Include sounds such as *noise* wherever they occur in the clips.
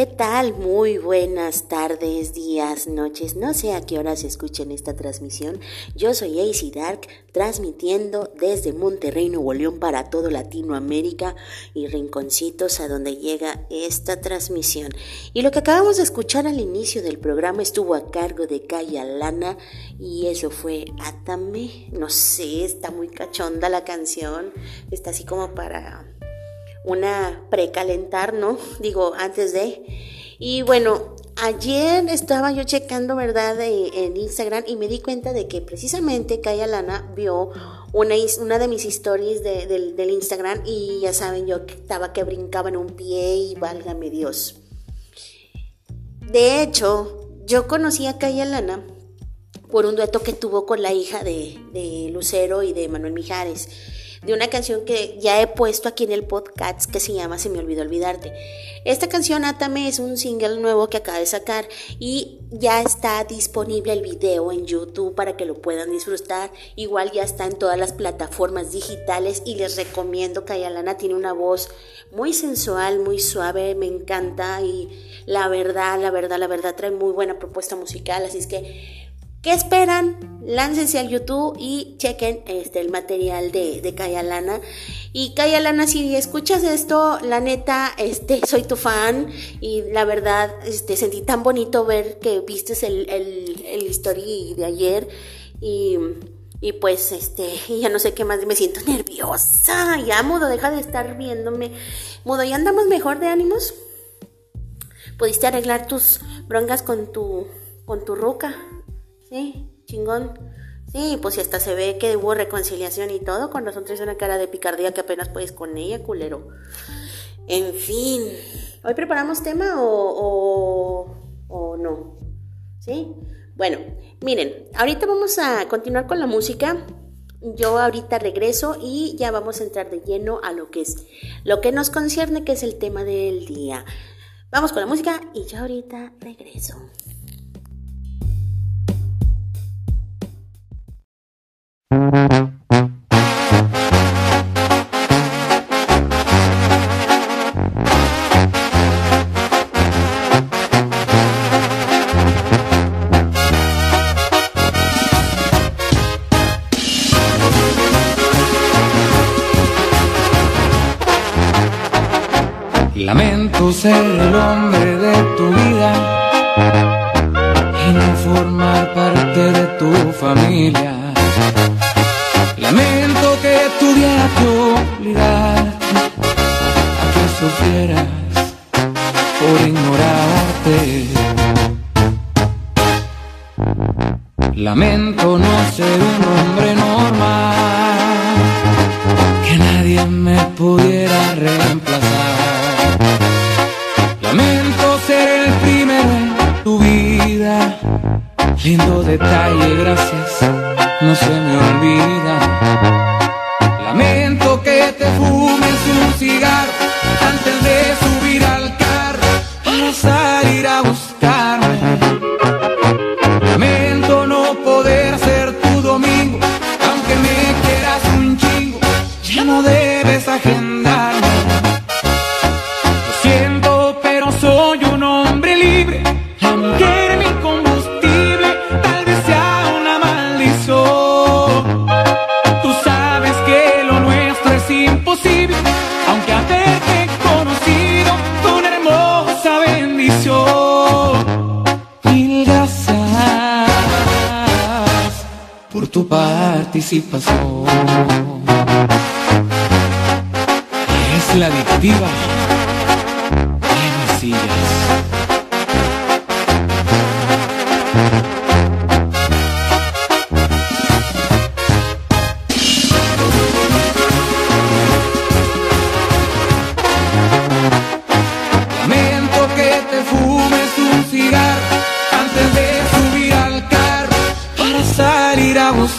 ¿Qué tal? Muy buenas tardes, días, noches. No sé a qué horas escuchen esta transmisión. Yo soy AC Dark, transmitiendo desde Monterrey, Nuevo León para todo Latinoamérica y rinconcitos a donde llega esta transmisión. Y lo que acabamos de escuchar al inicio del programa estuvo a cargo de Kaya Lana y eso fue Atame. No sé, está muy cachonda la canción. Está así como para una precalentar, ¿no? *laughs* Digo, antes de. Y bueno, ayer estaba yo checando, ¿verdad?, en Instagram y me di cuenta de que precisamente Kaya Lana vio una, una de mis stories de- del, Instagram y ya saben, yo estaba que brincaba en un pie y válgame Dios. De hecho, yo conocí a Kaya Lana por un dueto que tuvo con la hija de, de Lucero y de Manuel Mijares, de una canción que ya he puesto aquí en el podcast que se llama Se me olvidó olvidarte. Esta canción Atame es un single nuevo que acaba de sacar y ya está disponible el video en YouTube para que lo puedan disfrutar. Igual ya está en todas las plataformas digitales y les recomiendo que Ayalana tiene una voz muy sensual, muy suave, me encanta y la verdad, la verdad, la verdad trae muy buena propuesta musical, así es que ¿Qué esperan? Láncense al YouTube y chequen este, el material de, de Kaya Lana. Y Kaya Lana, si escuchas esto, la neta, este, *laughs* soy tu fan y la verdad, este, sentí tan bonito ver que vistes el, el, el story de ayer y Y pues, este, *laughs* ya no sé qué más, me siento nerviosa. Ya, Mudo, deja de estar viéndome. Mudo, ¿ya andamos mejor de ánimos? ¿Pudiste arreglar tus broncas con tu, con tu ruca? Sí, chingón. Sí, pues si hasta se ve que hubo reconciliación y todo, con razón traes una cara de picardía que apenas puedes con ella, culero. En fin, ¿hoy preparamos tema o, o, o no? ¿Sí? Bueno, miren, ahorita vamos a continuar con la música. Yo ahorita regreso y ya vamos a entrar de lleno a lo que es lo que nos concierne, que es el tema del día. Vamos con la música y yo ahorita regreso. Lamento ser el hombre de tu vida y no formar parte de tu familia.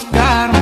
Salir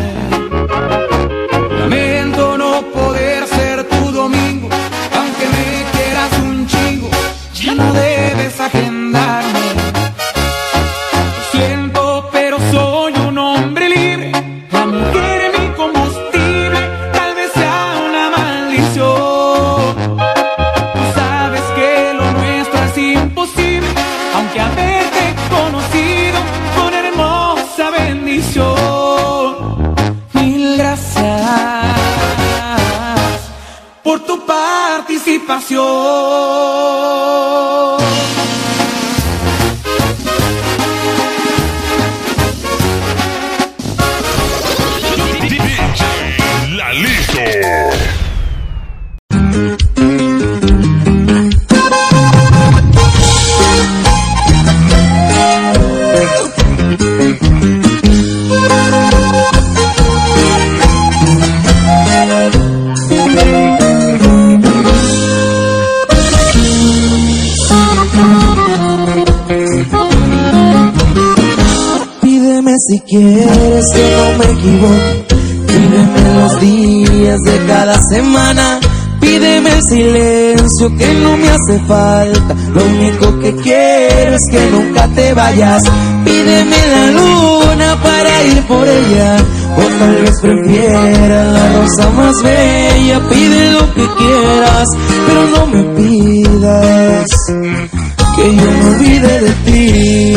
que no me hace falta. Lo único que quiero es que nunca te vayas. Pídeme la luna para ir por ella. O tal vez prefiera la rosa más bella. Pide lo que quieras, pero no me pidas que yo me olvide de ti.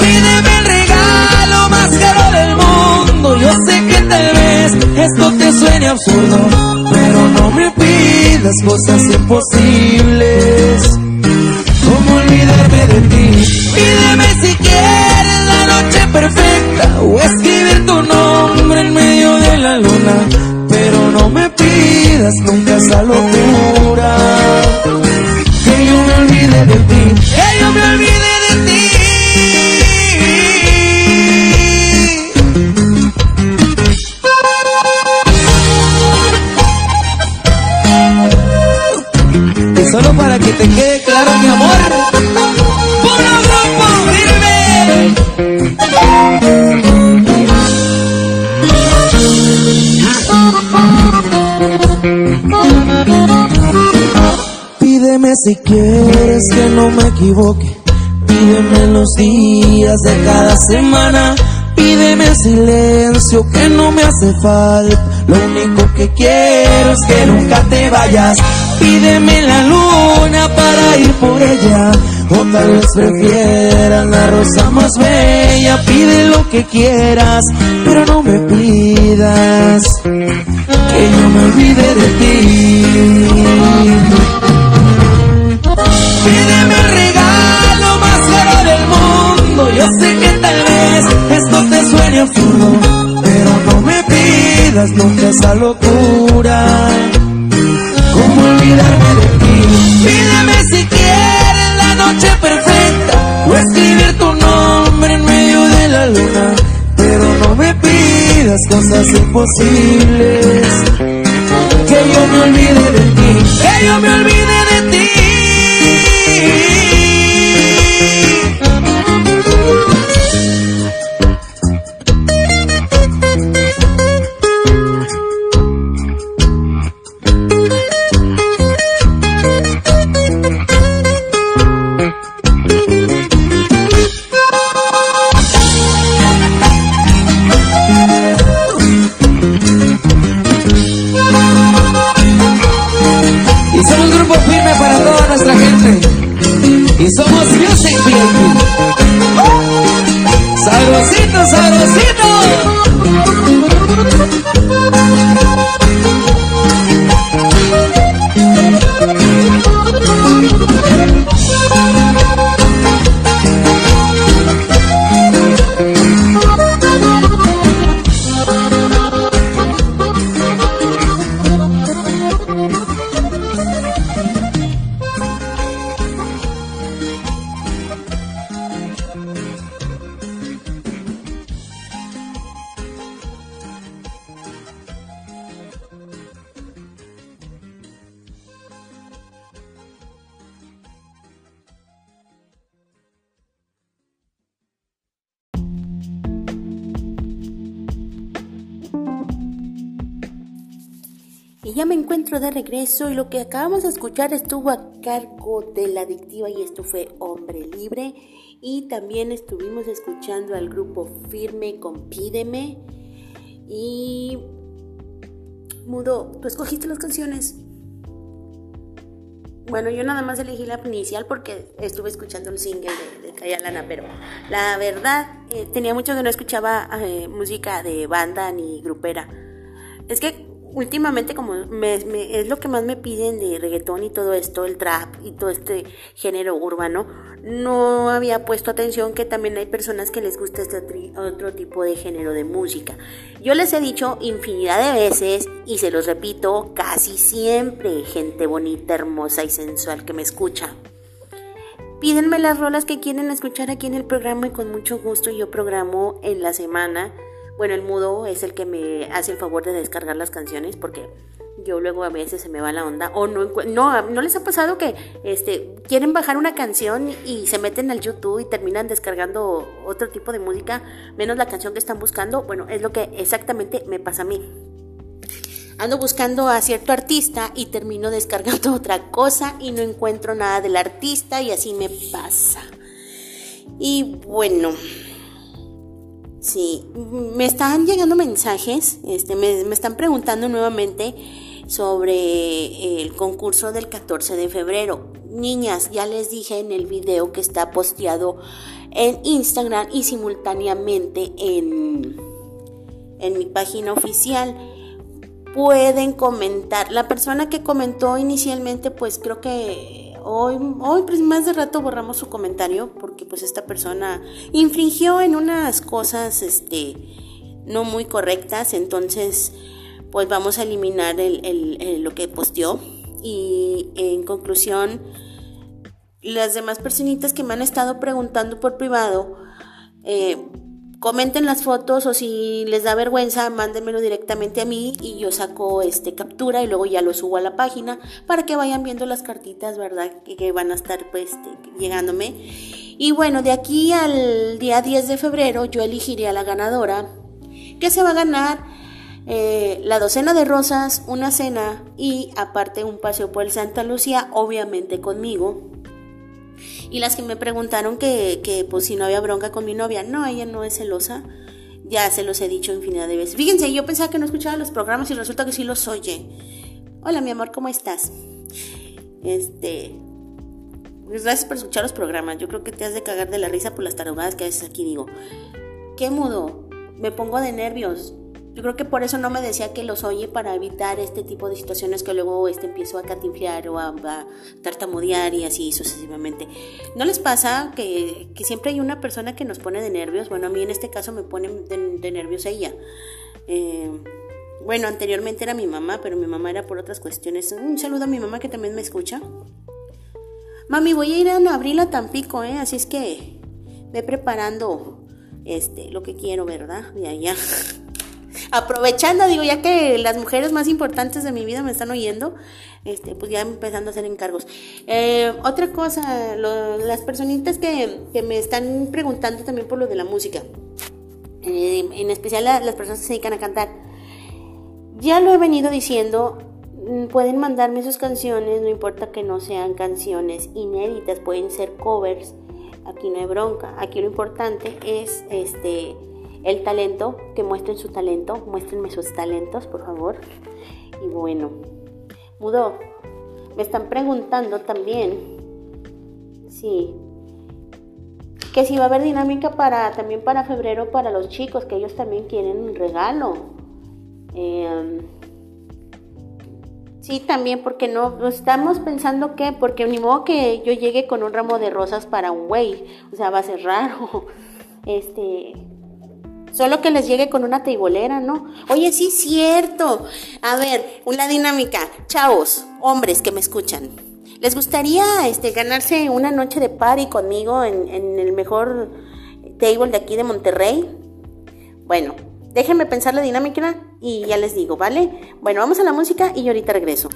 Pídeme el regalo más caro del mundo. Yo sé que tal vez esto te suene absurdo, pidas cosas imposibles. Si quieres que no me equivoque. Pídeme los días de cada semana. Pídeme silencio que no me hace falta. Lo único que quiero es que nunca te vayas. Pídeme la luna para ir por ella. O tal vez prefieras la rosa más bella. Pide lo que quieras, pero no me pidas que yo me olvide de ti. Pero no me pidas nunca esa locura. ¿Cómo olvidarme de ti? Pídeme si quieres la noche perfecta o escribir tu nombre en medio de la luna, pero no me pidas cosas imposibles. Que yo me olvide de ti, que yo me olvide regreso y lo que acabamos de escuchar estuvo a cargo de la adictiva y esto fue Hombre Libre. Y también estuvimos escuchando al grupo Firme con Pídeme. Y Mudo, ¿tú escogiste las canciones? Bueno, yo nada más elegí la inicial porque estuve escuchando el single de, de Kaya Lana, pero la verdad eh, tenía mucho que no escuchaba eh, música de banda ni grupera. Es que últimamente como me, es lo que más me piden de reggaetón y todo esto, el trap y todo este género urbano, no había puesto atención que también hay personas que les gusta este otro tipo de género de música. Yo les he dicho infinidad de veces y se los repito casi siempre, gente bonita, hermosa y sensual que me escucha. Pídenme las rolas que quieren escuchar aquí en el programa y con mucho gusto yo programo en la semana. Bueno, el mudo es el que me hace el favor de descargar las canciones porque yo luego a veces se me va la onda o no no no les ha pasado que este quieren bajar una canción y se meten al YouTube y terminan descargando otro tipo de música menos la canción que están buscando. Bueno, es lo que exactamente me pasa a mí ando buscando a cierto artista y termino descargando *laughs* otra cosa y no encuentro nada del artista y así me pasa. Y bueno, sí, me están llegando mensajes, este, me, están preguntando nuevamente sobre el concurso del 14 de febrero. Niñas, ya les dije en el video que está posteado en Instagram y simultáneamente en, en mi página oficial pueden comentar. La persona que comentó inicialmente, pues creo que hoy, pues más de rato borramos su comentario porque pues esta persona infringió en unas cosas, este, no muy correctas. Entonces, pues vamos a eliminar el, el- el- lo que posteó. Y en conclusión, las demás personitas que me han estado preguntando por privado, eh, comenten las fotos o si les da vergüenza, mándenmelo directamente a mí y yo saco este captura y luego ya lo subo a la página para que vayan viendo las cartitas, ¿verdad? Que, van a estar pues este, llegándome. Y bueno, de aquí al día 10 de febrero yo elegiré a la ganadora que se va a ganar eh, la docena de rosas, una cena y aparte un paseo por el Santa Lucía, obviamente conmigo. Y las que me preguntaron que, que pues si no había bronca con mi novia, no, ella no es celosa. Ya se los he dicho infinidad de veces. Fíjense, yo pensaba que no escuchaba los programas y resulta que sí los oye. Hola, mi amor, ¿cómo estás? Este. Pues gracias por escuchar los programas. Yo creo que te has de cagar de la risa por las tarugadas que a veces aquí digo. ¿Qué mudo? Me pongo de nervios. Yo creo que por eso no me decía que los oye para evitar este tipo de situaciones que luego este empiezo a catinflear o a, tartamudear y así sucesivamente. ¿No les pasa que, siempre hay una persona que nos pone de nervios? Bueno, a mí en este caso me pone de, nervios ella. Eh, bueno, anteriormente era mi mamá, pero mi mamá era por otras cuestiones. Un saludo a mi mamá que también me escucha. Mami, voy a ir a abril a Tampico, ¿eh? Así es que ve preparando este, lo que quiero, ¿verdad? De allá. *laughs* aprovechando, digo, ya que las mujeres más importantes de mi vida me están oyendo, este, pues ya empezando a hacer encargos. Eh, otra cosa, las personitas que, me están preguntando también por lo de la música, eh, en especial las personas que se dedican a cantar, ya lo he venido diciendo, mm, pueden mandarme sus canciones, no importa que no sean canciones inéditas, pueden ser covers, aquí no hay bronca, aquí lo importante es este el talento, que muestren su talento, muéstrenme sus talentos, por favor. Y bueno, Mudo, me están preguntando también, sí, que si va a haber dinámica para también para febrero para los chicos, que ellos también quieren un regalo. Em, sí, también, porque no, estamos pensando que, porque ni modo que yo llegue con un ramo de rosas para un güey, o sea, va a ser raro. *laughs* Este, Solo que les llegue con una teibolera, ¿no? Oye, sí, cierto. A ver, una dinámica. Chavos, hombres que me escuchan. ¿Les gustaría este, ganarse una noche de party conmigo en, en el mejor table de aquí de Monterrey? Bueno, déjenme pensar la dinámica y ya les digo, ¿vale? Bueno, vamos a la música y yo ahorita regreso.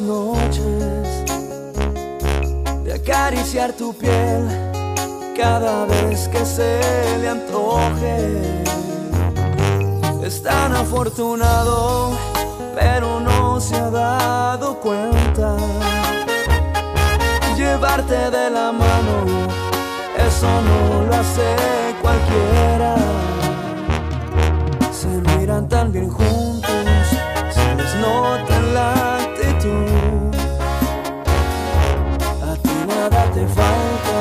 Noches, de acariciar tu piel cada vez que se le antoje. Es tan afortunado, pero no se ha dado cuenta. Llevarte de la mano, eso no lo hace cualquiera miran tan bien juntos, se les nota la A ti nada te falta,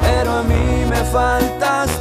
pero a mí me faltas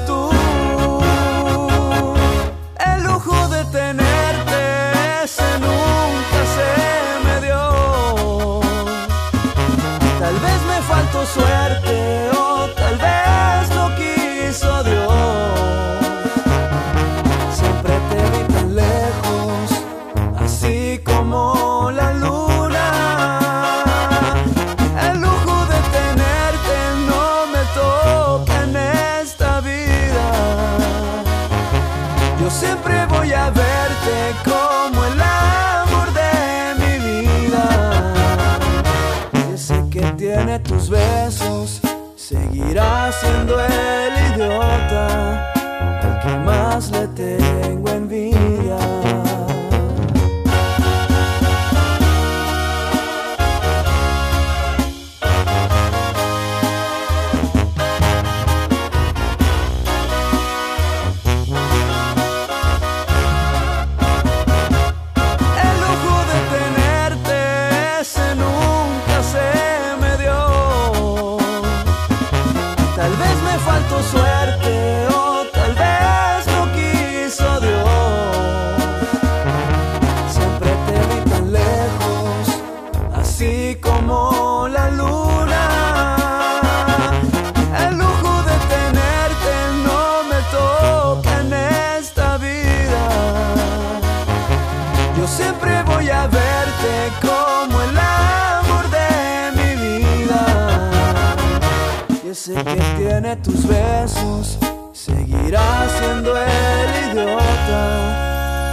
Ese que tiene tus besos seguirá siendo el idiota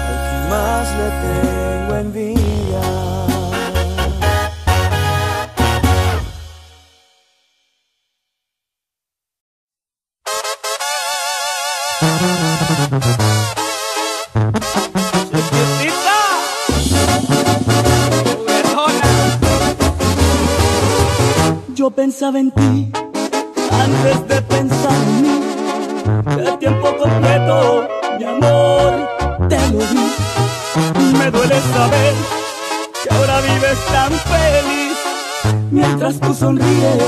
al que más le tengo envidia. Yo pensaba en ti Mientras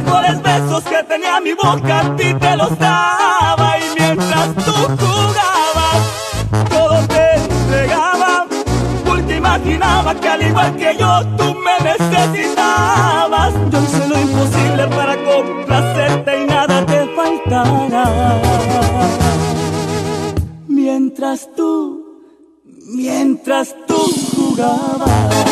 mejores besos que tenía mi boca a ti te los daba. Y mientras tú jugabas, todo te entregaba. Porque imaginaba que al igual que yo, tú me necesitabas. Yo hice lo imposible para complacerte y nada te faltara. Mientras tú, mientras tú jugabas.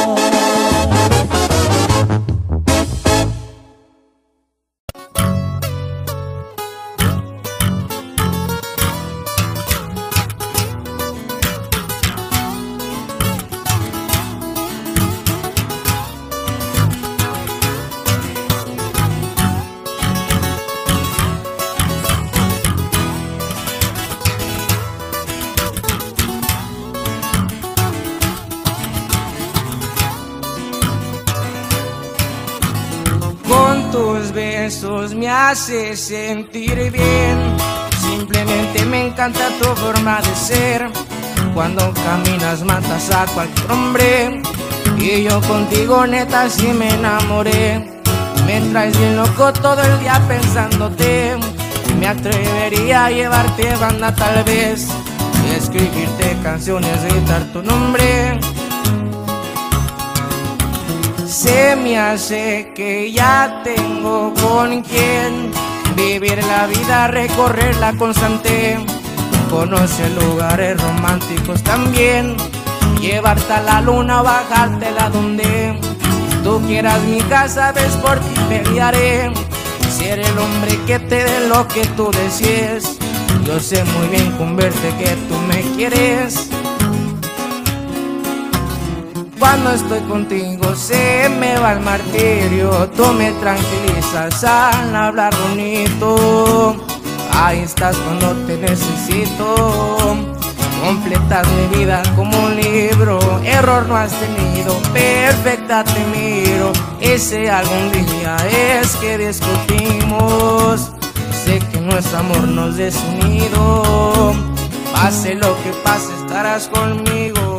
Haces sentir bien. Simplemente me encanta tu forma de ser. Cuando caminas matas a cualquier hombre. Y yo contigo neta sí me enamoré. Me traes bien loco todo el día pensándote. Me atrevería a llevarte banda tal vez. Escribirte canciones, gritar tu nombre. Se me hace que ya tengo con quien vivir la vida, recorrerla constante. Conocer lugares románticos también. Llevarte a la luna, bajártela donde tú quieras. Mi casa, ves por ti pelearé. Ser el hombre que te dé lo que tú desees. Yo sé muy bien con verte que tú me quieres. Cuando estoy contigo se me va el martirio, tú me tranquilizas al hablar bonito. Ahí estás cuando te necesito. Completas mi vida como un libro, error no has tenido, perfecta te miro. Ese algún día es que discutimos. Sé que nuestro amor nos desunido. Pase lo que pase, estarás conmigo.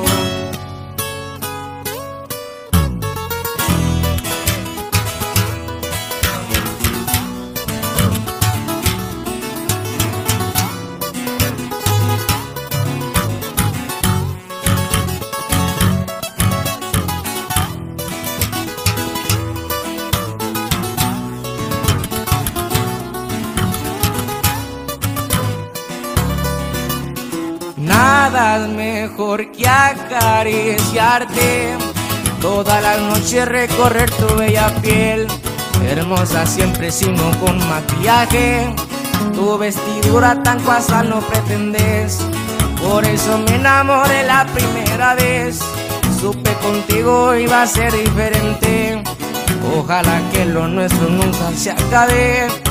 Mejor que acariciarte. Toda la noche recorrer tu bella piel. Hermosa siempre sino con maquillaje. vestidura tan casual no pretendes. Por eso me enamoré la primera vez. Supe contigo iba a ser diferente. Ojalá que lo nuestro nunca se acabe.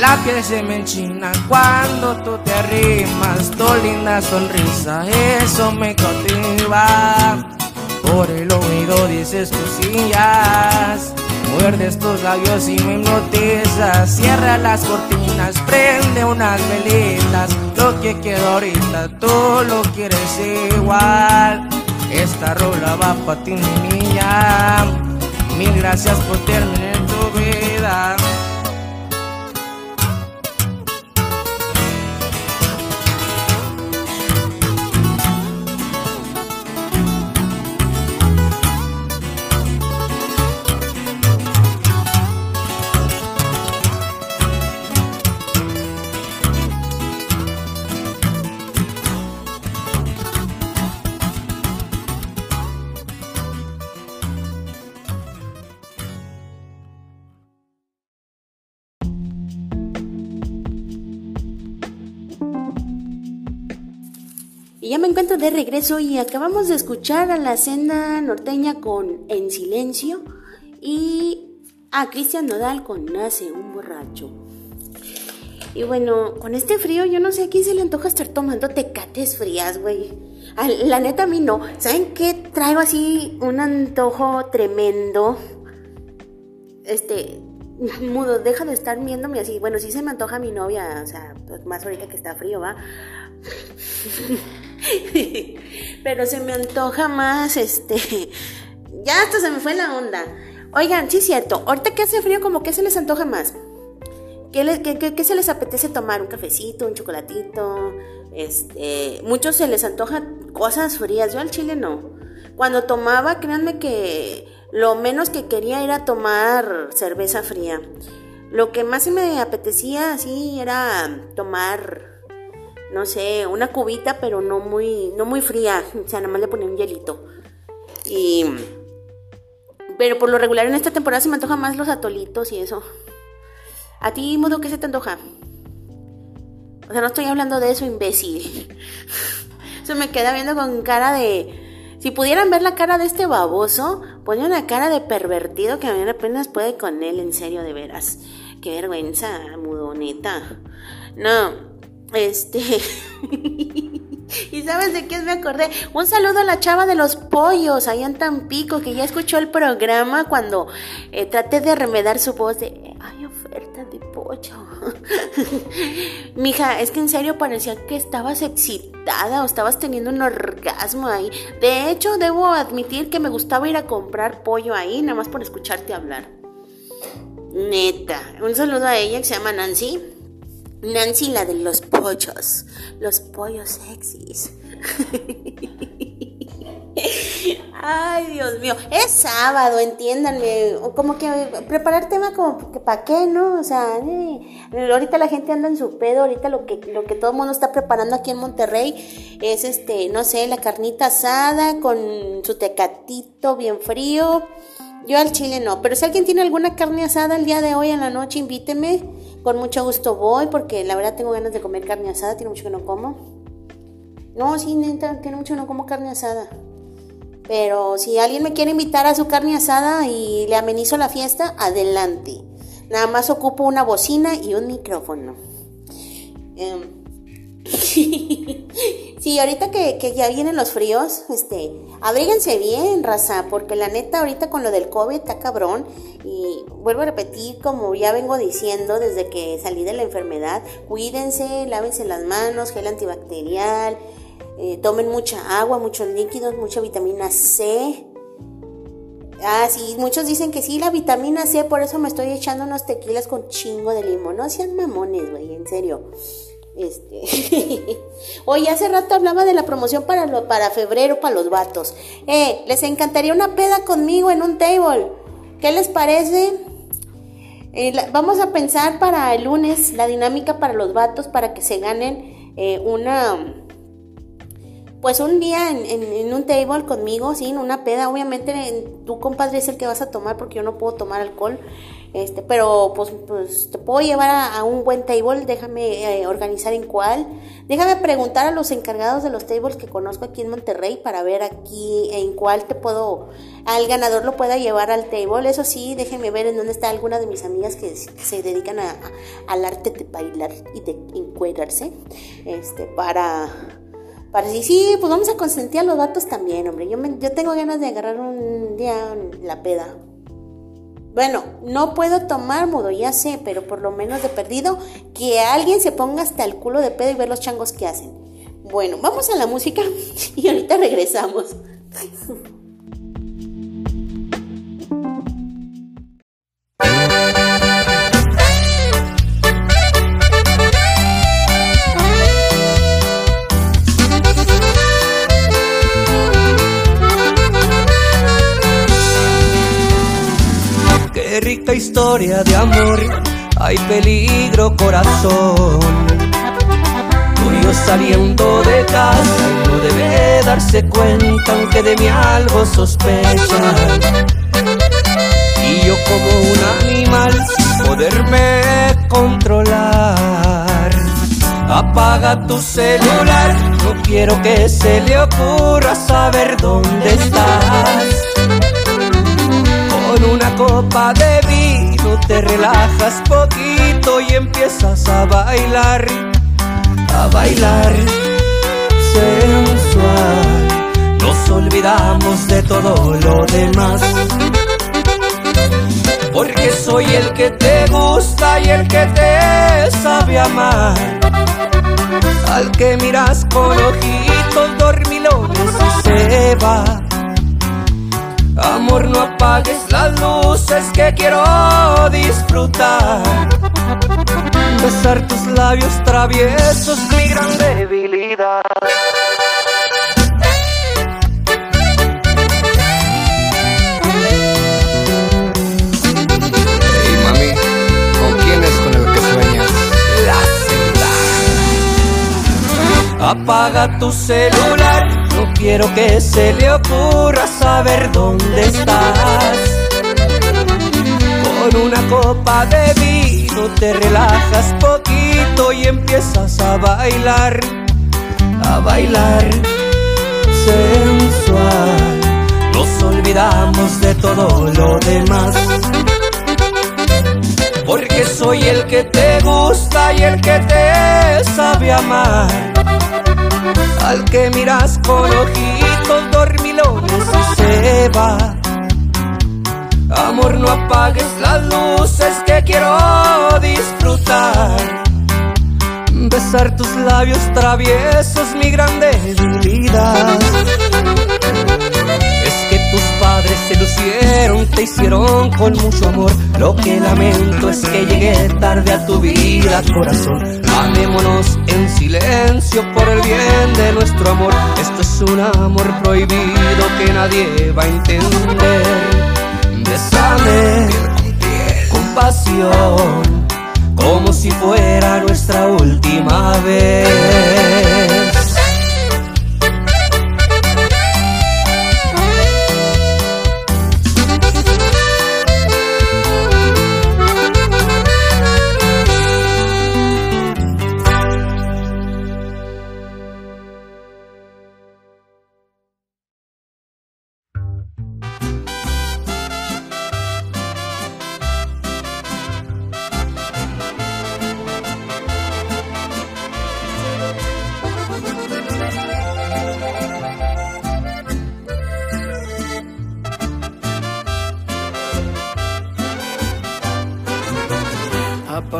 La piel se me enchina cuando tú te arrimas, tu linda sonrisa, eso me cautiva. Por el oído dices cosillas, muerdes tus labios y me hipnotizas. Cierra las cortinas, prende unas velitas. Lo que quiero ahorita, tú lo quieres igual. Esta rola va para ti, mi niña. Mil gracias por terminar Y ya me encuentro de regreso y acabamos de escuchar a la senda norteña con En Silencio y a Cristian Nodal con Nace un borracho. Y bueno, con este frío yo no sé a quién se le antoja estar tomando tecates frías, güey. La neta a mí no. ¿Saben qué? Traigo así un antojo tremendo. Este, *laughs* mudo, deja de estar viéndome así. Bueno, sí se me antoja mi novia, o sea, pues más ahorita que está frío, ¿va? *laughs* Pero se me antoja más, este. Ya hasta se me fue la onda. Oigan, sí es cierto. Ahorita que hace frío, como que se les antoja más. ¿Qué, se les apetece tomar? ¿Un cafecito? ¿Un chocolatito? Este. Muchos se les antoja cosas frías. Yo al chile no. Cuando tomaba, créanme que lo menos que quería era tomar cerveza fría. Lo que más se me apetecía así era tomar no sé, una cubita, pero no muy, no muy fría. O sea, nada más le ponía un hielito. Y. Pero por lo regular en esta temporada se me antoja más los atolitos y eso. ¿A ti, Mudo, qué se te antoja? O sea, no estoy hablando de eso, imbécil. *laughs* Se me queda viendo con cara de. Si pudieran ver la cara de este baboso, pone una cara de pervertido que apenas puede con él, en serio, de veras. Qué vergüenza, mudoneta. No, este. *laughs* ¿Y sabes de qué me acordé? Un saludo a la chava de los pollos allá en Tampico, que ya escuchó el programa cuando eh, traté de remedar su voz de. Hay oferta de pollo. *laughs* Mija, es que en serio parecía que estabas excitada o estabas teniendo un orgasmo ahí. De hecho, debo admitir que me gustaba ir a comprar pollo ahí, nada más por escucharte hablar. Neta. Un saludo a ella que se llama Nancy. Nancy, la de los pollos. Los pollos sexys. *laughs* Ay, Dios mío. Es sábado, entiéndanme. Como que preparar tema como que para qué, ¿no? O sea, eh, ahorita la gente anda en su pedo. Ahorita lo que, lo que todo el mundo está preparando aquí en Monterrey es este, no sé, la carnita asada con su tecatito bien frío. Yo al chile no, pero si alguien tiene alguna carne asada el día de hoy en la noche, invíteme. Con mucho gusto voy, porque la verdad tengo ganas de comer carne asada, tiene mucho que no como. No, sí, neta, tiene mucho que no como carne asada. Pero si alguien me quiere invitar a su carne asada y le amenizo la fiesta, adelante. Nada más ocupo una bocina y un micrófono. Em, *laughs* sí, ahorita que, que ya vienen los fríos, este, abríguense bien, raza, porque la neta ahorita con lo del COVID está cabrón. Y vuelvo a repetir, como ya vengo diciendo desde que salí de la enfermedad, cuídense, lávense las manos, gel antibacterial, eh, tomen mucha agua, muchos líquidos, mucha vitamina C. Ah, sí, muchos dicen que sí, la vitamina C, por eso me estoy echando unos tequilas con chingo de limón. No sean mamones, güey, en serio. Este. *laughs* Oye, hace rato hablaba de la promoción para, febrero, para los vatos. Eh, les encantaría una peda conmigo en un table. ¿Qué les parece? Eh, vamos a pensar para el lunes la dinámica para los vatos para que se ganen eh, una. Pues un día en, un table conmigo, sí, en una peda. Obviamente en- tu compadre es el que vas a tomar porque yo no puedo tomar alcohol. Este, pero pues, pues te puedo llevar a, un buen table, déjame eh, organizar en cuál. Déjame preguntar a los encargados de los tables que conozco aquí en Monterrey para ver aquí en cuál te puedo, al ganador lo pueda llevar al table. Eso sí, déjenme ver en dónde está alguna de mis amigas que se- dedican a, al arte de bailar y de encuadrarse. Este, para para decir, sí, pues vamos a consentir a los vatos también, hombre. Yo, me- yo tengo ganas de agarrar un día la peda. Bueno, no puedo tomar mudo, ya sé, pero por lo menos de perdido, que alguien se ponga hasta el culo de pedo y ver los changos que hacen. Bueno, vamos a la música *laughs* y ahorita regresamos. *laughs* Historia de amor, hay peligro corazón. Yo saliendo de casa y no debe darse cuenta aunque de mí algo sospecha. Y yo como un animal sin poderme controlar. Apaga tu celular, no quiero que se le ocurra saber dónde estás. Con una copa de te relajas poquito y empiezas a bailar, a bailar sensual. Nos olvidamos de todo lo demás. Porque soy el que te gusta y el que te sabe amar. Al que miras con ojitos dormilones y se va. Amor, no apagues las luces que quiero disfrutar. Besar tus labios traviesos, mi gran debilidad. Apaga tu celular, no quiero que se le ocurra saber dónde estás. Con una copa de vino te relajas poquito y empiezas a bailar, a bailar sensual. Nos olvidamos de todo lo demás. Porque soy el que te gusta y el que te sabe amar. Al que miras con ojitos dormilones y se va. Amor, no apagues las luces que quiero disfrutar. Besar tus labios traviesos, mi gran debilidad. Tus padres se lucieron, te hicieron con mucho amor. Lo que lamento es que llegué tarde a tu vida, corazón. Amémonos en silencio por el bien de nuestro amor. Esto es un amor prohibido que nadie va a entender. Bésame con pasión, como si fuera nuestra última vez.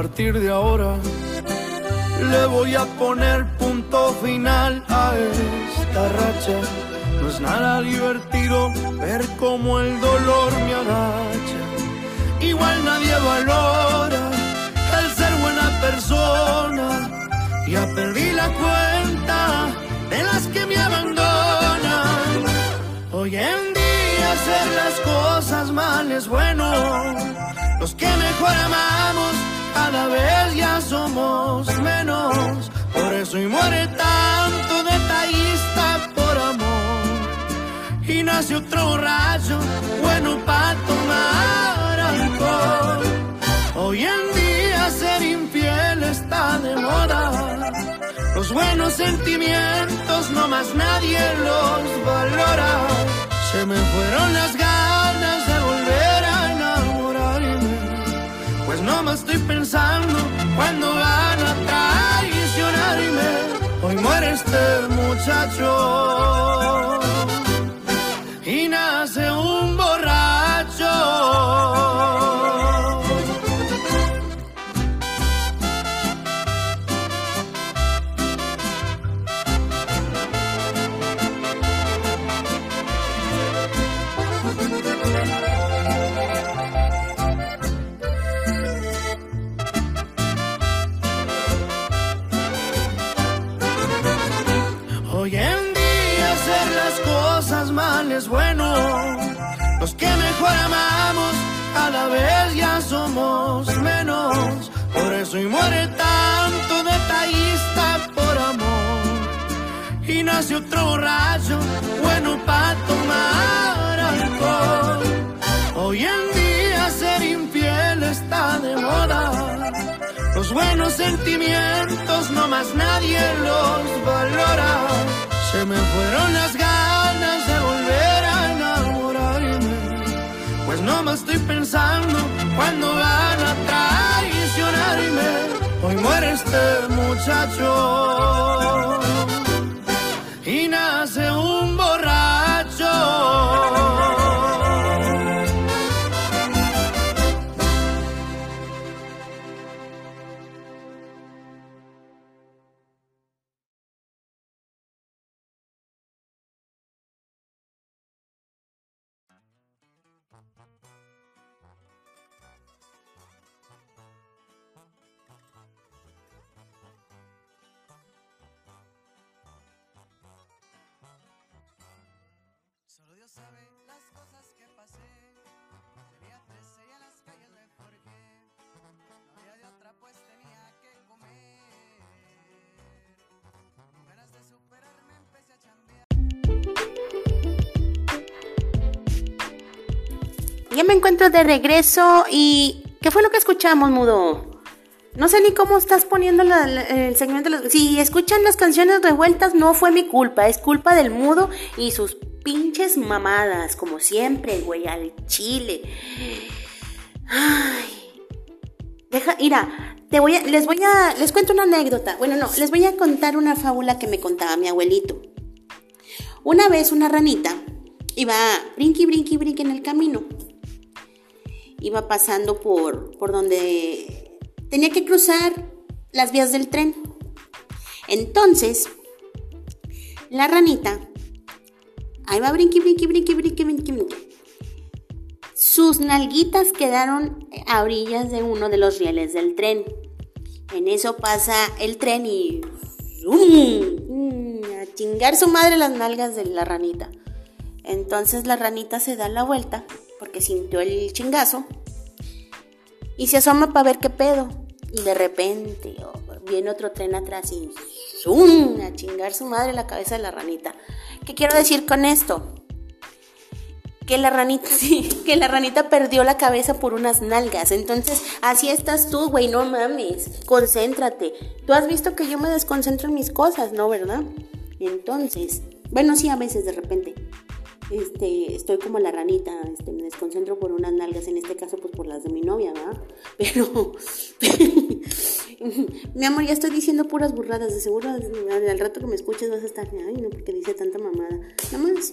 Partir de ahora le voy a poner punto final a esta racha. No es nada divertido ver cómo el dolor me agacha. Igual nadie valora el ser buena persona. Ya perdí la cuenta de las que me abandonan. Hoy en día hacer las cosas mal es bueno. Los que mejor amamos cada vez ya somos menos. Por eso y muere tanto detallista por amor. Y nace otro borracho bueno para tomar alcohol. Hoy en día ser infiel está de moda. Los buenos sentimientos no más nadie los valora. Se me fueron las ganas de no me estoy pensando cuando van a traicionarme. Hoy muere este muchacho y nace un borracho. Nace otro borracho, bueno para tomar alcohol. Hoy en día ser infiel está de moda. Los buenos sentimientos no más nadie los valora. Se me fueron las ganas de volver a enamorarme. Pues no me estoy pensando cuando van a traicionarme. Hoy muere este muchacho Ya me encuentro de regreso y ¿qué fue lo que escuchamos, Mudo? No sé ni cómo estás poniendo el segmento. Si escuchan las canciones revueltas, no fue mi culpa, es culpa del Mudo y sus pinches mamadas, como siempre, güey, al chile. Ay. Deja, mira, a, les voy a, les cuento una anécdota. Bueno, no, les voy a contar una fábula que me contaba mi abuelito. Una vez una ranita iba brinqui, brinqui, brinqui en el camino iba pasando por, por donde tenía que cruzar las vías del tren. Entonces, la ranita, ahí va brinqui, brinqui, brinqui, brinqui, brinqui, brinqui. Sus nalguitas quedaron a orillas de uno de los rieles del tren. En eso pasa el tren y... ¡zum! A chingar su madre las nalgas de la ranita. Entonces la ranita se da la vuelta porque sintió el chingazo y se asoma para ver qué pedo. Y de repente oh, viene otro tren atrás y ¡zum! a chingar su madre la cabeza de la ranita. ¿Qué quiero decir con esto? Que la ranita, *laughs* sí, que la ranita perdió la cabeza por unas nalgas. Entonces, así estás tú, güey, no mames. Concéntrate. Tú has visto que yo me desconcentro en mis cosas, ¿no? ¿Verdad? Entonces, bueno, sí, a veces de repente. Este, estoy como la ranita, este, me desconcentro por unas nalgas, en este caso pues por las de mi novia, ¿verdad? *laughs* Pero, *laughs* mi amor, ya estoy diciendo puras burradas, de seguro al, rato que me escuches vas a estar, ay, no, porque dice tanta mamada. Nada más.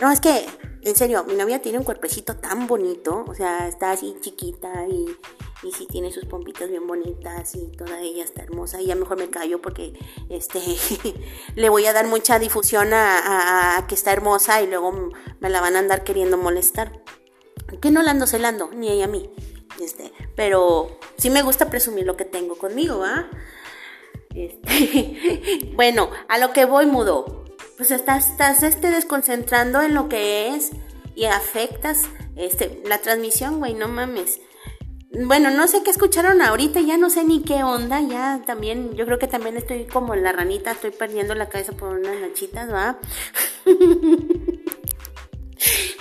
No, es que, en serio, mi novia tiene un cuerpecito tan bonito, o sea, está así chiquita y, y sí tiene sus pompitas bien bonitas y toda ella está hermosa. Y ya mejor me callo porque este *laughs* le voy a dar mucha difusión a, que está hermosa y luego me la van a andar queriendo molestar. Que no la ando celando, ni ella a mí. Este, pero sí me gusta presumir lo que tengo conmigo, ¿ah? Este, *laughs* bueno, a lo que voy mudo. Pues estás, estás este, desconcentrando en lo que es y afectas este, la transmisión, güey, no mames. Bueno, no sé qué escucharon ahorita, ya no sé ni qué onda, ya también, yo creo que también estoy como la ranita, estoy perdiendo la cabeza por unas nachitas, ¿va? *laughs*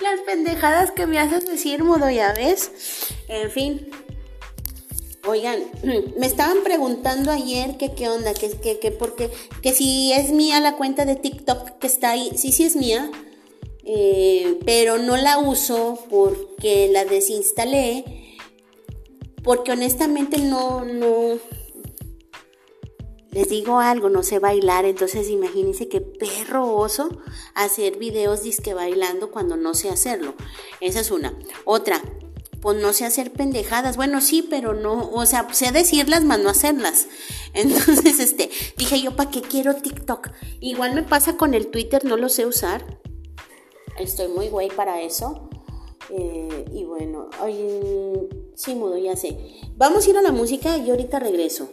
Las pendejadas que me haces decir, mudo, ya ves. En fin, Oigan, *clears throat* me estaban preguntando ayer que qué onda, que, que, que, porque, que si es mía la cuenta de TikTok que está ahí. Sí, sí es mía, eh, pero no la uso porque la desinstalé, porque honestamente no, no, les digo algo, no sé bailar, entonces imagínense qué perro oso hacer videos disque bailando cuando no sé hacerlo. Esa es una. Otra, pues no sé hacer pendejadas. Bueno, sí, pero no, o sea, sé decirlas, más no hacerlas. *laughs* Entonces, este, dije yo, ¿para qué quiero TikTok? Igual me pasa con el Twitter, no lo sé usar. Estoy muy güey para eso. Eh, y bueno, ay, sí, mudo, ya sé. Vamos a ir a la música y ahorita regreso.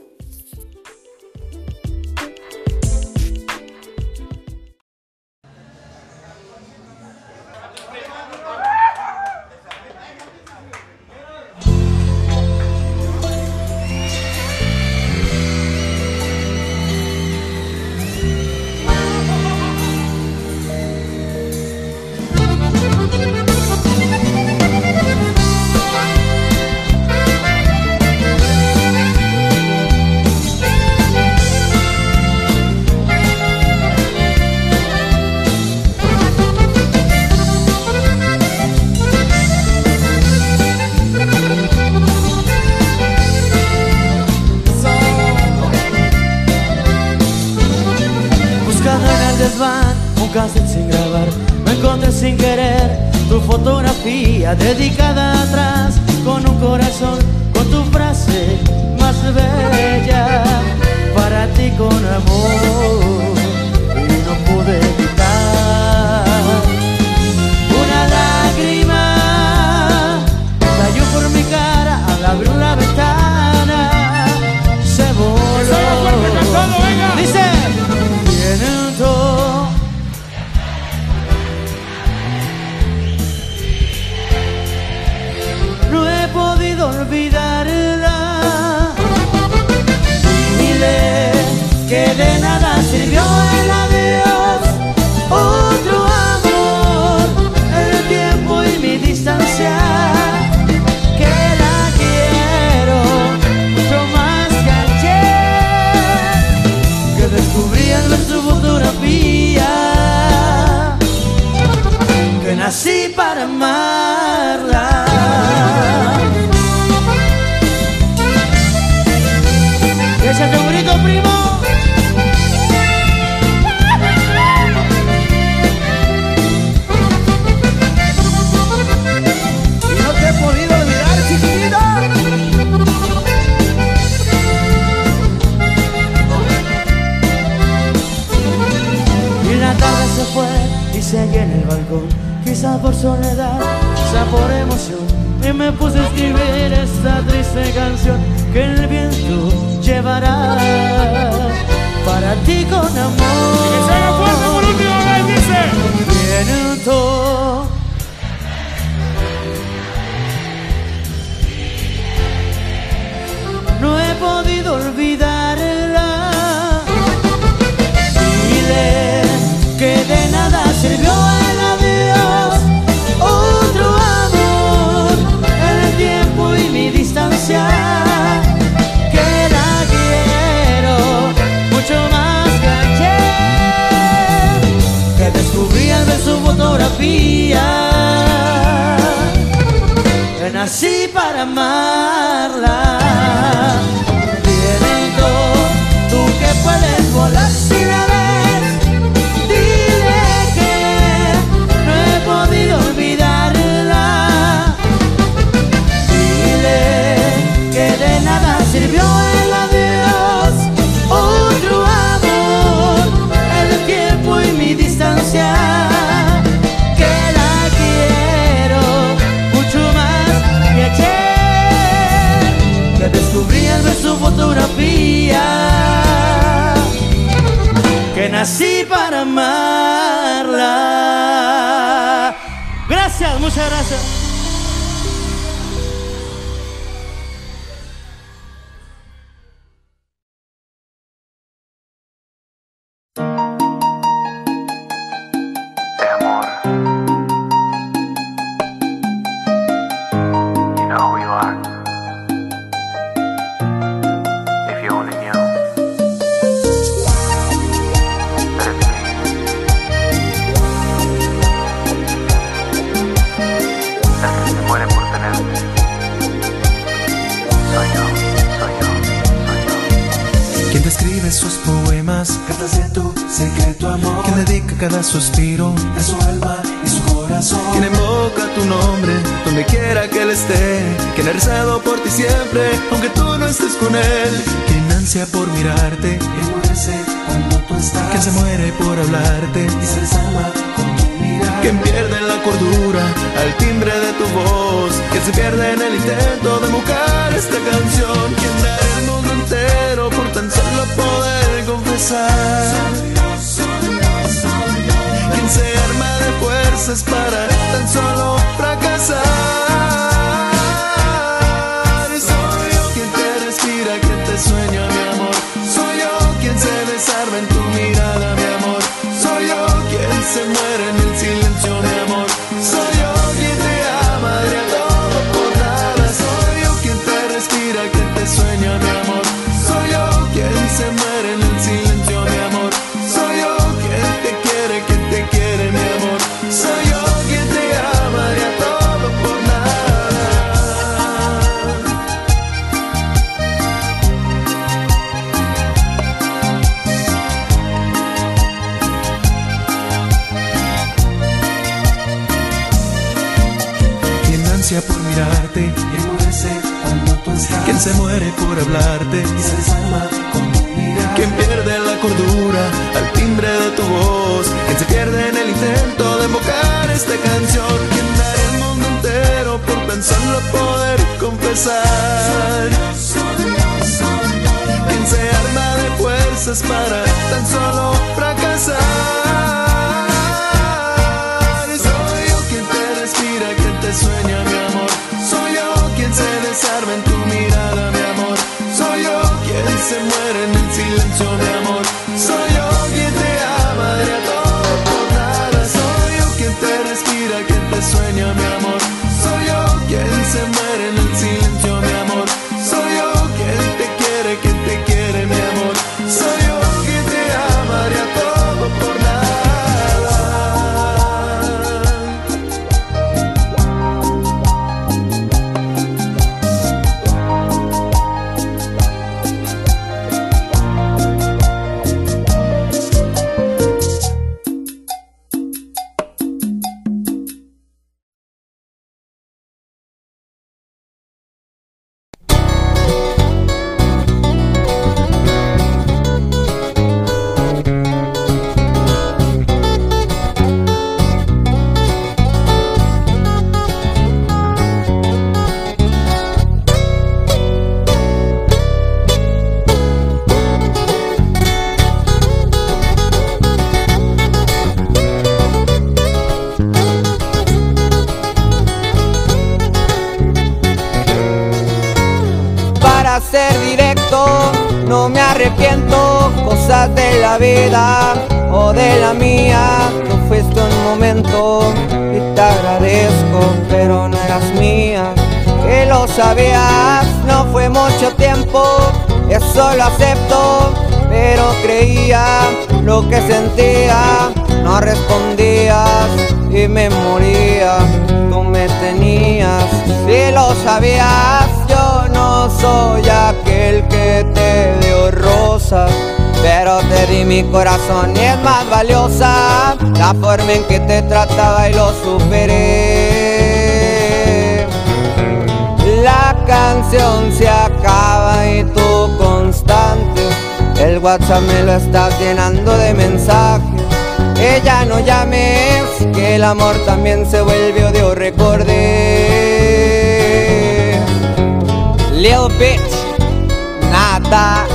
Nací para amarla. Gracias, muchas gracias. Ansia por mirarte y muerse cuando tú estás. Quien se muere por hablarte y se con tu mirada. Quien pierde la cordura al timbre de tu voz. Quien se pierde en el intento de buscar esta canción. Quien da el mundo entero por tan solo poder confesar. Quien se arma de fuerzas para ansia por mirarte y muerse cuando tú estás. Quien se muere por hablarte y se. Quien pierde la cordura al timbre de tu voz. Quien se pierde en el intento de invocar esta canción. Quien da el mundo entero por tan solo poder confesar. Quien se arma de fuerzas para tan solo fracasar. Pero no eras mía. Que lo sabías, no fue mucho tiempo, eso lo acepto, pero creía lo que sentía, no respondías y me moría. Tú me tenías, si lo sabías, yo no soy aquel que te dio rosas. Pero te di mi corazón y es más valiosa la forma en que te trataba y lo superé. Canción se acaba y tú constante. El WhatsApp me lo estás llenando de mensajes. Ella no llames, que el amor también se vuelve odio, recordé. Little bitch, nada,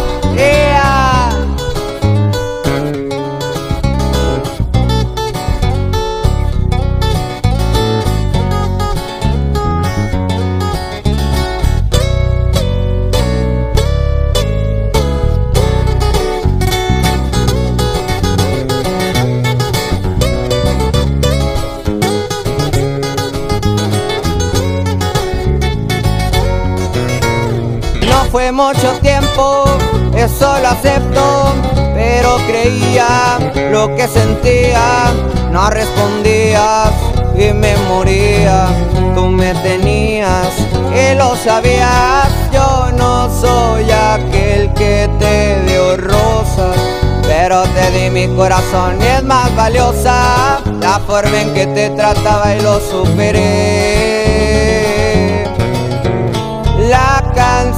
fue mucho tiempo, eso lo acepto, pero creía lo que sentía, no respondías y me moría. Tú me tenías y lo sabías, yo no soy aquel que te dio te di mi corazón y es más valiosa la forma en que te trataba y lo superé.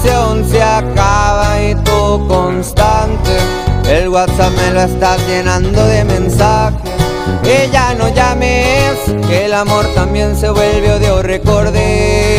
Canción se acaba y tú constante. El WhatsApp me lo estás llenando de mensajes. Que ya no llames, que el amor también se vuelve odio, recordé.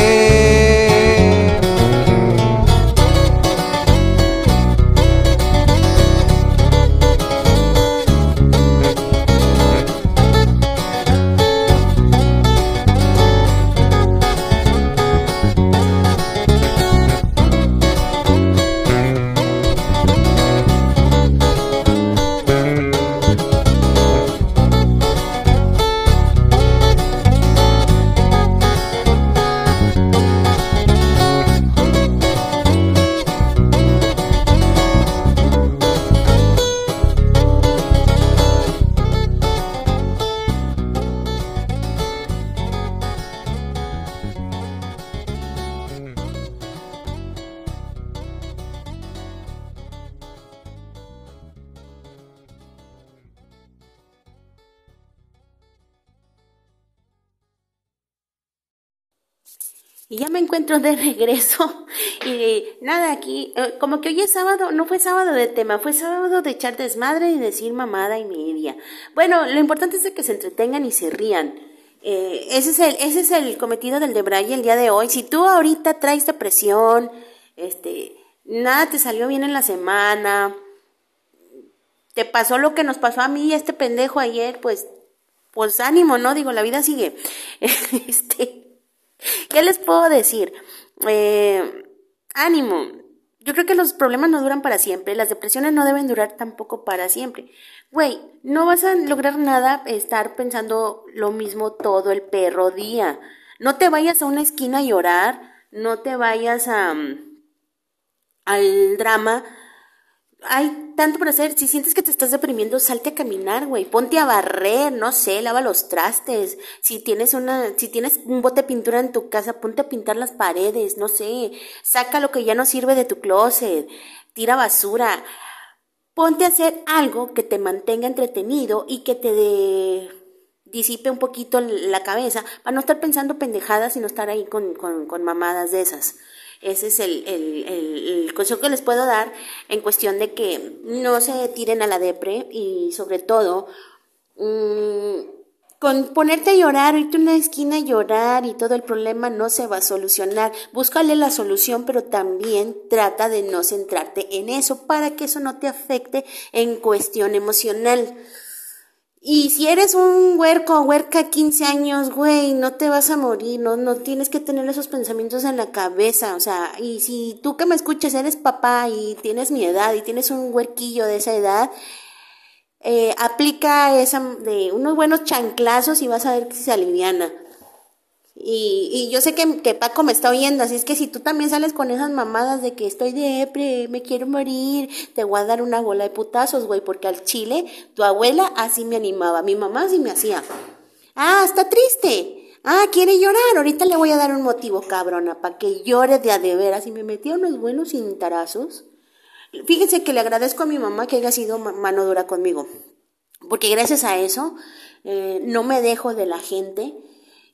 De regreso. *laughs* Y nada, aquí, eh, como que hoy es sábado, no fue sábado de tema, fue sábado de echar desmadre y decir mamada y media. Bueno, lo importante es que se entretengan y se rían. Eh, ese, es el, ese es el cometido del de Braille el día de hoy. Si tú ahorita traes depresión, este, nada te salió bien en la semana, te pasó lo que nos pasó a mí y a este pendejo ayer, pues, pues ánimo, ¿no? Digo, la vida sigue. *laughs* este, *laughs* ¿Qué les puedo decir? Eh, ánimo. Yo creo que los problemas no duran para siempre, las depresiones no deben durar tampoco para siempre. Güey, no vas a lograr nada estar pensando lo mismo todo el perro día. No te vayas a una esquina a llorar, no te vayas a, mm, al drama hay tanto por hacer. Si sientes que te estás deprimiendo, salte a caminar, güey. Ponte a barrer, no sé, lava los trastes. Si tienes una, si tienes un bote de pintura en tu casa, ponte a pintar las paredes, no sé. Saca lo que ya no sirve de tu closet. Tira basura. Ponte a hacer algo que te mantenga entretenido y que te disipe un poquito la cabeza para no estar pensando pendejadas y no estar ahí con, con, con mamadas de esas. Ese es el, el, el, consejo que les puedo dar en cuestión de que no se tiren a la depre y sobre todo mmm, con ponerte a llorar, irte a una esquina a llorar y todo el problema no se va a solucionar. Búscale la solución, pero también trata de no centrarte en eso para que eso no te afecte en cuestión emocional. Y si eres un huerco o huerca 15 años, güey, no te vas a morir, no, no tienes que tener esos pensamientos en la cabeza, o sea, y si tú que me escuchas eres papá y tienes mi edad y tienes un huerquillo de esa edad, eh, aplica esa de unos buenos chanclazos y vas a ver que se aliviana. Y, y yo sé que, Paco me está oyendo, así es que si tú también sales con esas mamadas de que estoy depre, me quiero morir, te voy a dar una bola de putazos, güey, porque al chile tu abuela así me animaba, mi mamá así me hacía. Ah, está triste. Ah, quiere llorar, ahorita le voy a dar un motivo, cabrona, para que llore de a de veras. Y me metía unos buenos cintarazos. Fíjense que le agradezco a mi mamá que haya sido mano dura conmigo, porque gracias a eso eh, no me dejo de la gente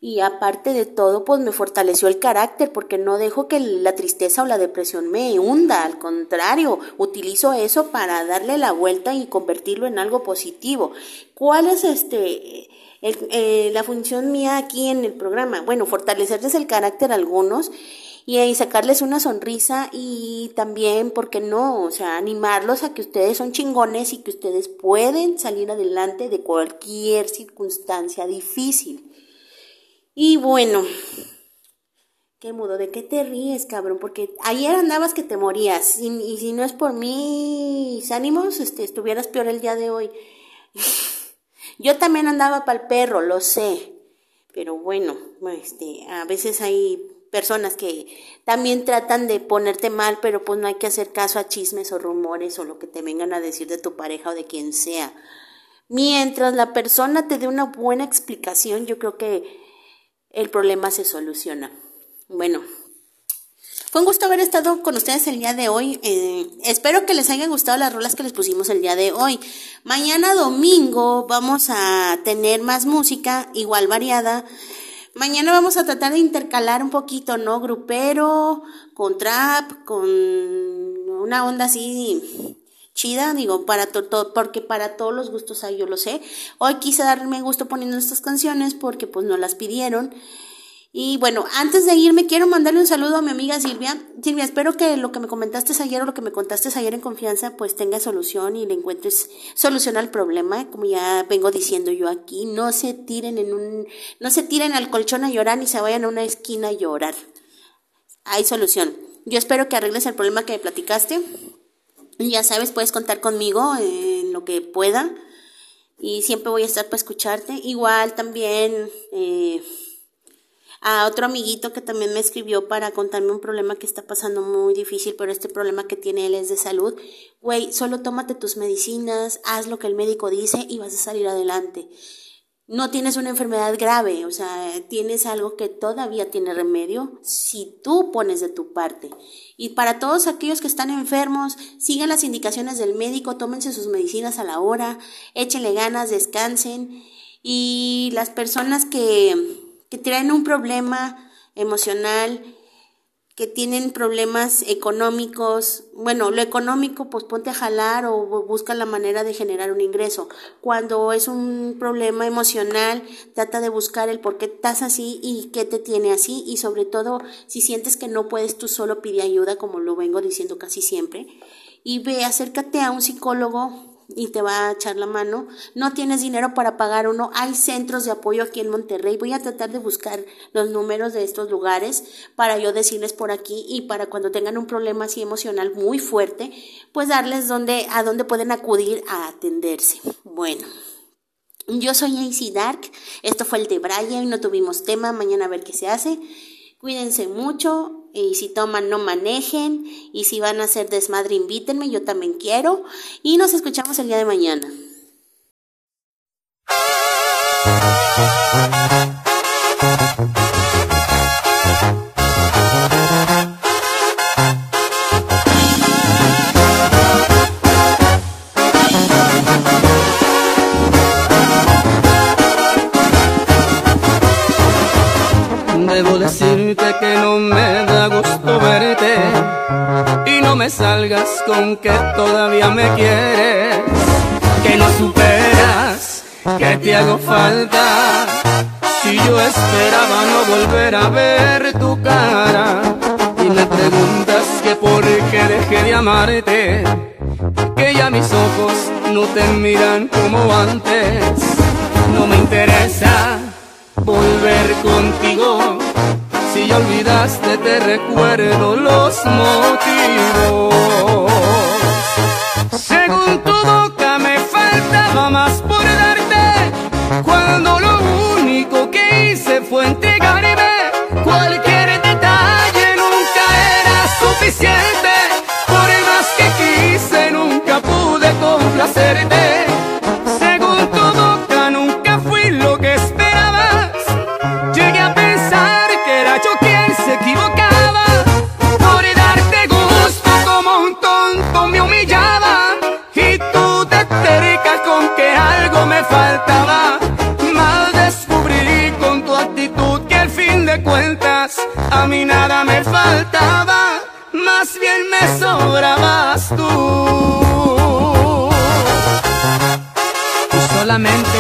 y aparte de todo, pues me fortaleció el carácter porque no dejo que la tristeza o la depresión me hunda, al contrario, utilizo eso para darle la vuelta y convertirlo en algo positivo. ¿Cuál es este eh, la función mía aquí en el programa? Bueno, fortalecerles el carácter a algunos y, sacarles una sonrisa y también, ¿por qué no? O sea, animarlos a que ustedes son chingones y que ustedes pueden salir adelante de cualquier circunstancia difícil. Y bueno, qué mudo, ¿de qué te ríes, cabrón? Porque ayer andabas que te morías y, si no es por mis ánimos, este, estuvieras peor el día de hoy. *laughs* Yo también andaba para el perro, lo sé. Pero bueno, este, a veces hay personas que también tratan de ponerte mal, pero pues no hay que hacer caso a chismes o rumores o lo que te vengan a decir de tu pareja o de quien sea. Mientras la persona te dé una buena explicación, yo creo que el problema se soluciona. Bueno, Fue un gusto haber estado con ustedes el día de hoy. Eh, espero que les hayan gustado las rolas que les pusimos el día de hoy. Mañana domingo vamos a tener más música, igual variada. Mañana vamos a tratar de intercalar un poquito, ¿no? Grupero, con trap, con una onda así chida, digo, para todo, porque para todos los gustos hay, yo lo sé. Hoy quise darme gusto poniendo estas canciones porque pues no las pidieron. Y bueno, antes de irme, quiero mandarle un saludo a mi amiga Silvia. Silvia, espero que lo que me comentaste ayer o lo que me contaste ayer en confianza, pues tenga solución y le encuentres solución al problema. Como ya vengo diciendo yo aquí, no se tiren en un, no se tiren al colchón a llorar ni se vayan a una esquina a llorar. Hay solución. Yo espero que arregles el problema que me platicaste. Ya sabes, puedes contar conmigo en lo que pueda. Y siempre voy a estar para escucharte. Igual también, eh, a otro amiguito que también me escribió para contarme un problema que está pasando muy difícil, pero este problema que tiene él es de salud. Güey, solo tómate tus medicinas, haz lo que el médico dice y vas a salir adelante. No tienes una enfermedad grave, o sea, tienes algo que todavía tiene remedio si tú pones de tu parte. Y para todos aquellos que están enfermos, sigan las indicaciones del médico, tómense sus medicinas a la hora, échenle ganas, descansen. Y las personas que que traen un problema emocional, que tienen problemas económicos, bueno, lo económico, pues ponte a jalar o busca la manera de generar un ingreso. Cuando es un problema emocional, trata de buscar el por qué estás así y qué te tiene así. Y sobre todo si sientes que no puedes tú solo pide ayuda, como lo vengo diciendo casi siempre, y ve, acércate a un psicólogo y te va a echar la mano. No tienes dinero para pagar uno. Hay centros de apoyo aquí en Monterrey. Voy a tratar de buscar los números de estos lugares para yo decirles por aquí y para cuando tengan un problema así emocional muy fuerte, pues darles donde, a dónde pueden acudir a atenderse. Bueno. Yo soy AC Dark, esto fue el de Brian, no tuvimos tema, mañana a ver qué se hace. Cuídense mucho y si toman no manejen y si van a hacer desmadre invítenme, yo también quiero y nos escuchamos el día de mañana. No me salgas con que todavía me quieres, que no superas, que te hago falta. Si yo esperaba no volver a ver tu cara y me preguntas que por qué dejé de amarte, que ya mis ojos no te miran como antes, no me interesa volver contigo. Si ya olvidaste, te recuerdo los motivos. Según tu boca me faltaba más por darte, cuando lo único que hice fue entregarme. Cualquier detalle nunca era suficiente, por más que quise nunca pude complacerte. Más me sobrabas tú. Y solamente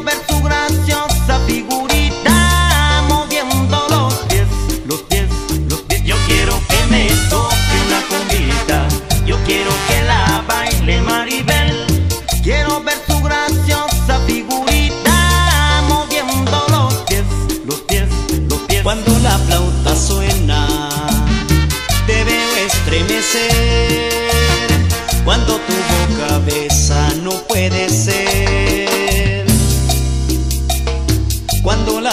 Quiero ver tu graciosa figurita moviendo los pies, los pies, los pies. Yo quiero que me toque una cumbita, yo quiero que la baile Maribel. Quiero ver tu graciosa figurita moviendo los pies, los pies, los pies. Cuando la flauta suena, te veo estremecer.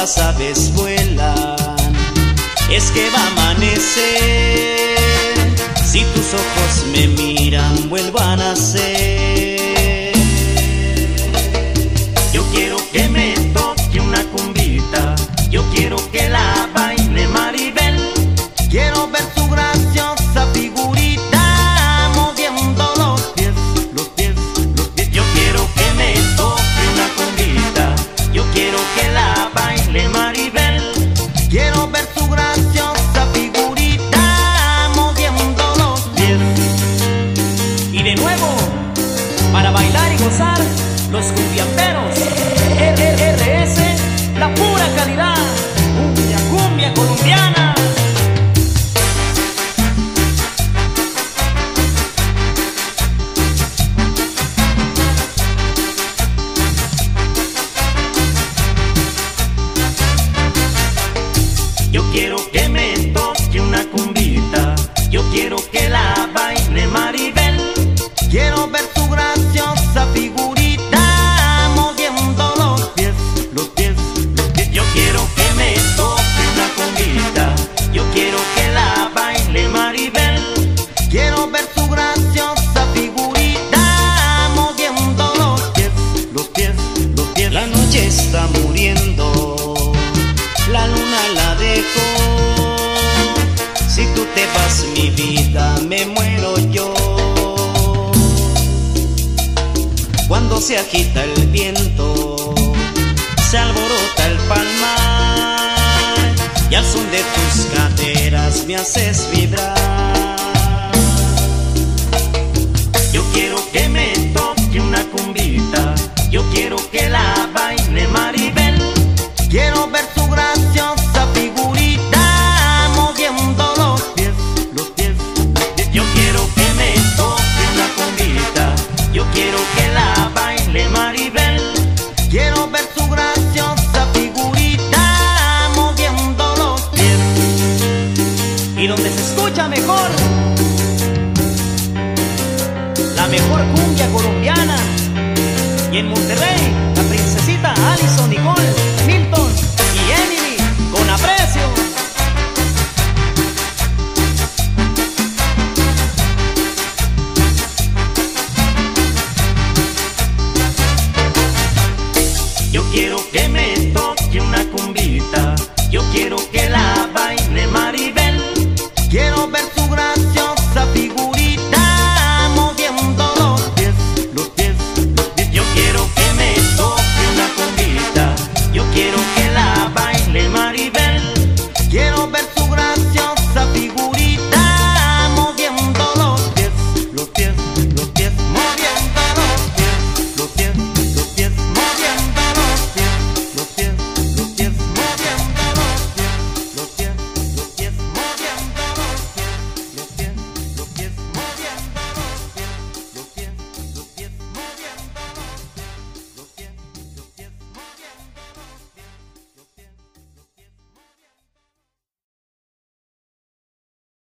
Las aves vuelan, es que va a amanecer. Si tus ojos me miran, vuelvan a ser. La dejo. Si tú te vas, mi vida, me muero yo. Cuando se agita el viento, se alborota el palmar y al son de tus caderas me haces vibrar. Yo quiero que me toque una cumbita, yo quiero que la baile Maribel. Colombiana. Y en Monterrey, la princesita Alison,